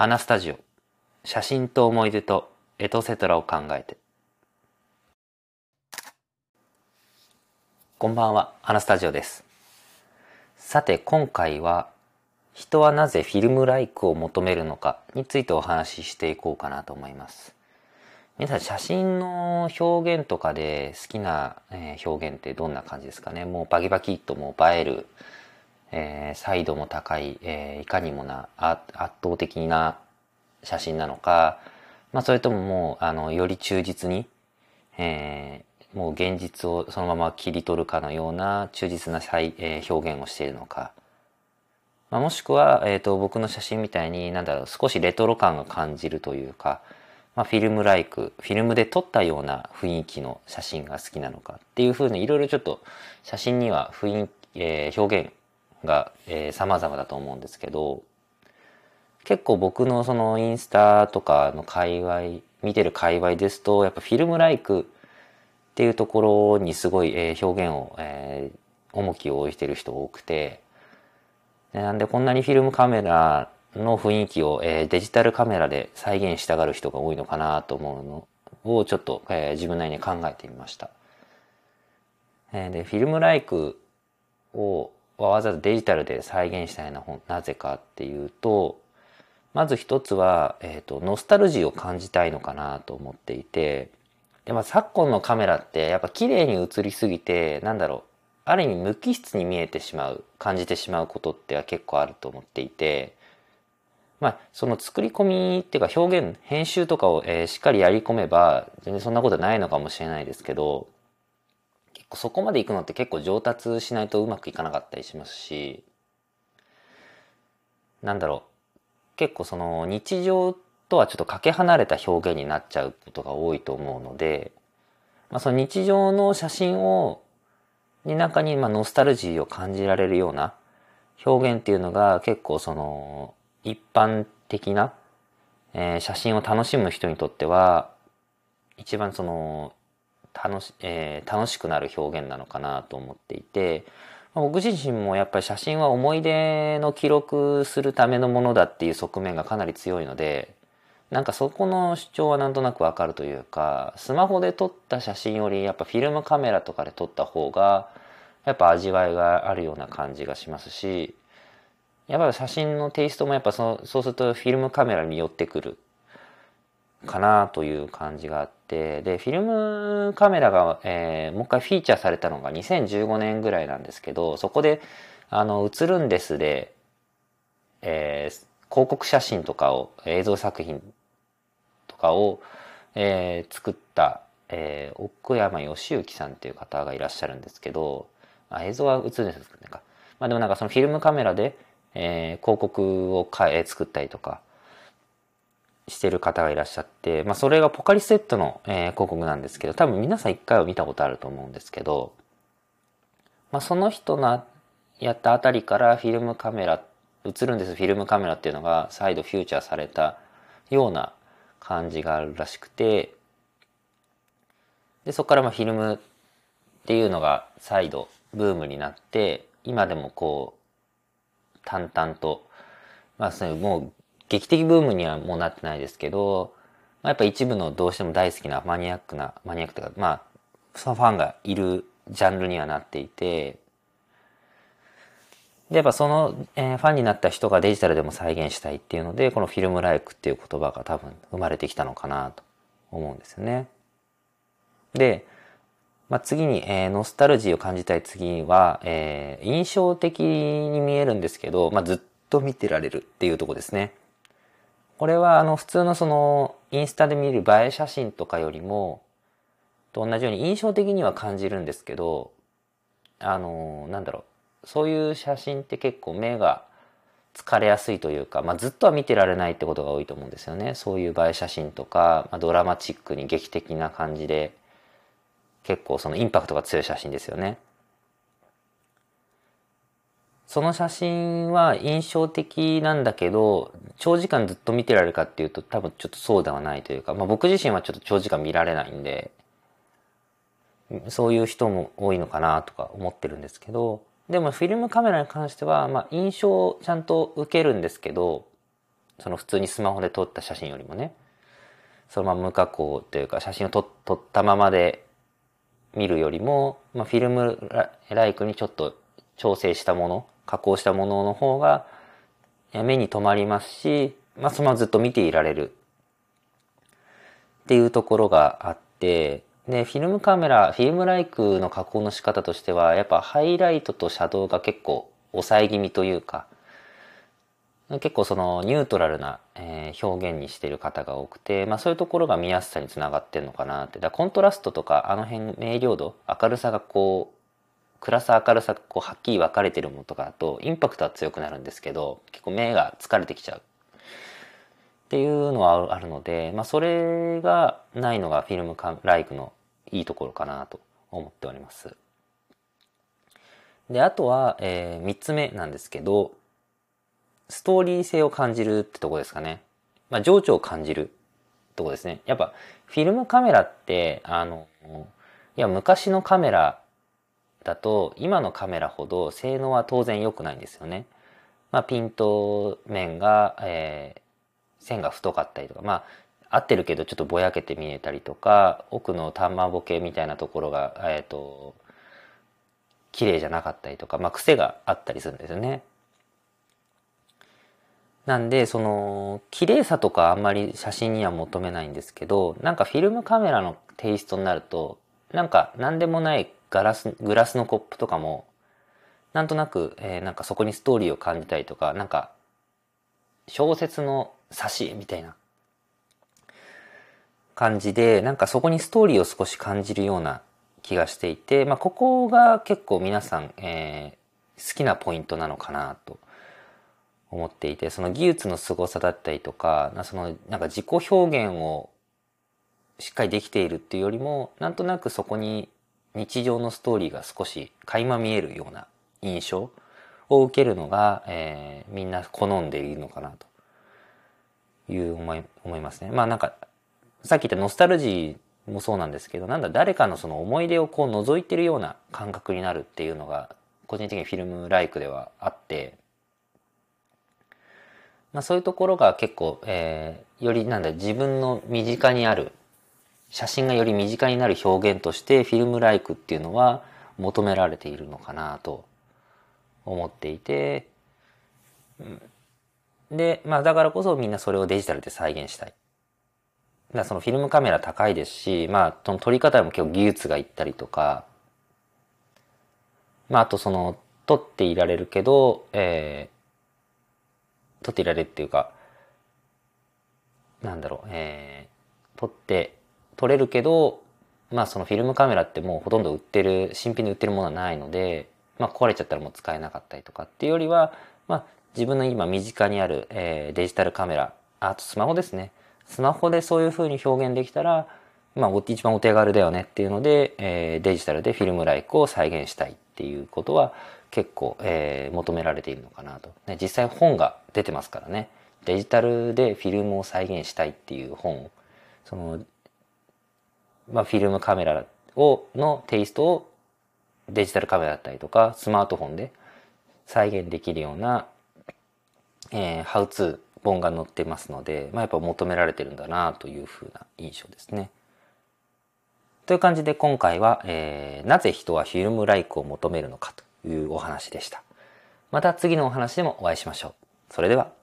花スタジオ。写真と思い出とエトセトラを考えて。こんばんは花スタジオです。さて今回は人はなぜフィルムライクを求めるのかについてお話ししていこうかなと思います。皆さん写真の表現とかで好きな表現ってどんな感じですかね？もうバキバキっともう映えるえー、彩度も高い、えー、いかにもな圧倒的な写真なのか、まあ、それとももうあのより忠実に、えー、もう現実をそのまま切り取るかのような忠実な再、えー、表現をしているのか、まあ、もしくは、えーと、僕の写真みたいになんだろう少しレトロ感が感じるというか、まあ、フィルムライクフィルムで撮ったような雰囲気の写真が好きなのかっていうふうにいろいろちょっと写真には雰囲気、えー、表現が、えー、様々だと思うんですけど、結構僕のそのインスタとかの界隈、見てる界隈ですと、やっぱフィルムライクっていうところにすごい、えー、表現を、えー、重きを置いてる人多くて、なんでこんなにフィルムカメラの雰囲気を、えー、デジタルカメラで再現したがる人が多いのかなと思うのをちょっと、えー、自分なりに考えてみました。えー、で、フィルムライクをわざわざデジタルで再現したいのはなぜかっていうと、まず一つは、えっ、ー、と、ノスタルジーを感じたいのかなと思っていて、でまあ、昨今のカメラってやっぱ綺麗に映りすぎて、なんだろう、ある意味無機質に見えてしまう、感じてしまうことっては結構あると思っていて、まあ、その作り込みっていうか表現、編集とかを、えー、しっかりやり込めば、全然そんなことないのかもしれないですけど、そこまで行くのって結構上達しないとうまくいかなかったりしますし、なんだろう、結構その日常とはちょっとかけ離れた表現になっちゃうことが多いと思うので、まあ、その日常の写真を、に中にまあノスタルジーを感じられるような表現っていうのが結構その一般的な、えー、写真を楽しむ人にとっては一番その楽し,、えー、楽しくなる表現なのかなと思っていて、ま僕自身もやっぱり写真は思い出の記録するためのものだっていう側面がかなり強いので、なんかそこの主張はなんとなくわかるというか、スマホで撮った写真よりやっぱフィルムカメラとかで撮った方が、やっぱ味わいがあるような感じがしますし、やっぱり写真のテイストもやっぱそそうするとフィルムカメラに寄ってくるかなという感じがあって、で、フィルムカメラが、えー、もう一回フィーチャーされたのが2015年ぐらいなんですけど、そこで、あの、映るんですで、えー、広告写真とかを、映像作品とかを、えー、作った、えー、奥山義行さんっていう方がいらっしゃるんですけど、あ映像は映るんですか？まあでもなんかそのフィルムカメラで、えー、広告をか、え、作ったりとか、してる方がいらっしゃって、まあ、それがポカリスエットの、えー、広告なんですけど、多分皆さん一回は見たことあると思うんですけど、まあ、その人のやったあたりからフィルムカメラ、映るんです、フィルムカメラっていうのが再度フューチャーされたような感じがあるらしくて、で、そこからまあフィルムっていうのが再度ブームになって、今でもこう、淡々と、まあ、そのもう劇的ブームにはもうなってないですけど、まあ、やっぱ一部のどうしても大好きなマニアックな、マニアックというか、まあ、そのファンがいるジャンルにはなっていて、で、やっぱその、えー、ファンになった人がデジタルでも再現したいっていうので、このフィルムライクっていう言葉が多分生まれてきたのかなと思うんですよね。で、まあ、次に、えー、ノスタルジーを感じたい次は、えー、印象的に見えるんですけど、まあ、ずっと見てられるっていうとこですね。これはあの普通のそのインスタで見る映え写真とかよりもと同じように印象的には感じるんですけどあのなんだろうそういう写真って結構目が疲れやすいというか、まあ、ずっとは見てられないってことが多いと思うんですよねそういう映え写真とか、まあ、ドラマチックに劇的な感じで結構そのインパクトが強い写真ですよね。その写真は印象的なんだけど、長時間ずっと見てられるかっていうと多分ちょっとそうではないというか、まあ僕自身はちょっと長時間見られないんで、そういう人も多いのかなとか思ってるんですけど、でもフィルムカメラに関しては、まあ印象をちゃんと受けるんですけど、その普通にスマホで撮った写真よりもね、そのまま無加工というか写真を撮ったままで見るよりも、まあ、フィルムライクにちょっと調整したもの、加工したものの方が目に留まりますし、まあ、そのままずっと見ていられるっていうところがあって、で、フィルムカメラ、フィルムライクの加工の仕方としては、やっぱハイライトとシャドウが結構抑え気味というか、結構そのニュートラルな、え、表現にしてる方が多くて、まあそういうところが見やすさにつながってんのかなって。だコントラストとかあの辺明瞭度、明るさがこう、暗さ明るさがこうはっきり分かれてるものとかだとインパクトは強くなるんですけど、結構目が疲れてきちゃう。っていうのはあるので、まあそれがないのがフィルムカライクのいいところかなと思っております。で、あとは、えー、3つ目なんですけど、ストーリー性を感じるってとこですかね。まあ、情緒を感じるとこですね。やっぱ、フィルムカメラって、あの、いや、昔のカメラだと、今のカメラほど性能は当然良くないんですよね。まあ、ピント面が、えー、線が太かったりとか、まあ、合ってるけどちょっとぼやけて見えたりとか、奥の玉ボケみたいなところが、えっ、ー、と、綺麗じゃなかったりとか、まあ、癖があったりするんですよね。なんで、その、綺麗さとかあんまり写真には求めないんですけど、なんかフィルムカメラのテイストになると、なんか何でもないガラス、グラスのコップとかも、なんとなく、えー、なんかそこにストーリーを感じたりとか、なんか、小説の挿絵みたいな感じで、なんかそこにストーリーを少し感じるような気がしていて、まあ、ここが結構皆さん、えー、好きなポイントなのかなと思っていて、その技術の凄さだったりとか、そのなんか自己表現をしっかりできているっていうよりも、なんとなくそこに日常のストーリーが少し垣間見えるような印象を受けるのが、えー、みんな好んでいるのかなという思い、思いますね。まあなんか、さっき言ったノスタルジーもそうなんですけど、なんだ誰かのその思い出をこう覗いてるような感覚になるっていうのが、個人的にフィルムライクではあって、まあ、そういうところが結構、えー、よりなんだ自分の身近にある写真がより身近になる表現としてフィルムライクっていうのは求められているのかなと思っていて、で、まあだからこそみんなそれをデジタルで再現したい。だそのフィルムカメラ高いですし、まあその撮り方も結構技術がいったりとか、まああとその撮っていられるけど、えー撮っていられるっていうか、なんだろう、えー、撮って、撮れるけど、まあそのフィルムカメラってもうほとんど売ってる、新品で売ってるものはないので、まあ壊れちゃったらもう使えなかったりとかっていうよりは、まあ自分の今身近にある、えー、デジタルカメラ、あとスマホですね。スマホでそういう風に表現できたら、まあ一番お手軽だよねっていうので、えー、デジタルでフィルムライクを再現したいっていうことは、結構、えー、求められているのかなと、ね。実際本が出てますからね。デジタルでフィルムを再現したいっていう本その、まあ、フィルムカメラを、のテイストをデジタルカメラだったりとか、スマートフォンで再現できるような、えー、ハウツー本が載ってますので、まあ、やっぱ求められてるんだなというふうな印象ですね。という感じで今回は、えー、なぜ人はフィルムライクを求めるのかというお話でした。また次のお話でもお会いしましょう。それでは。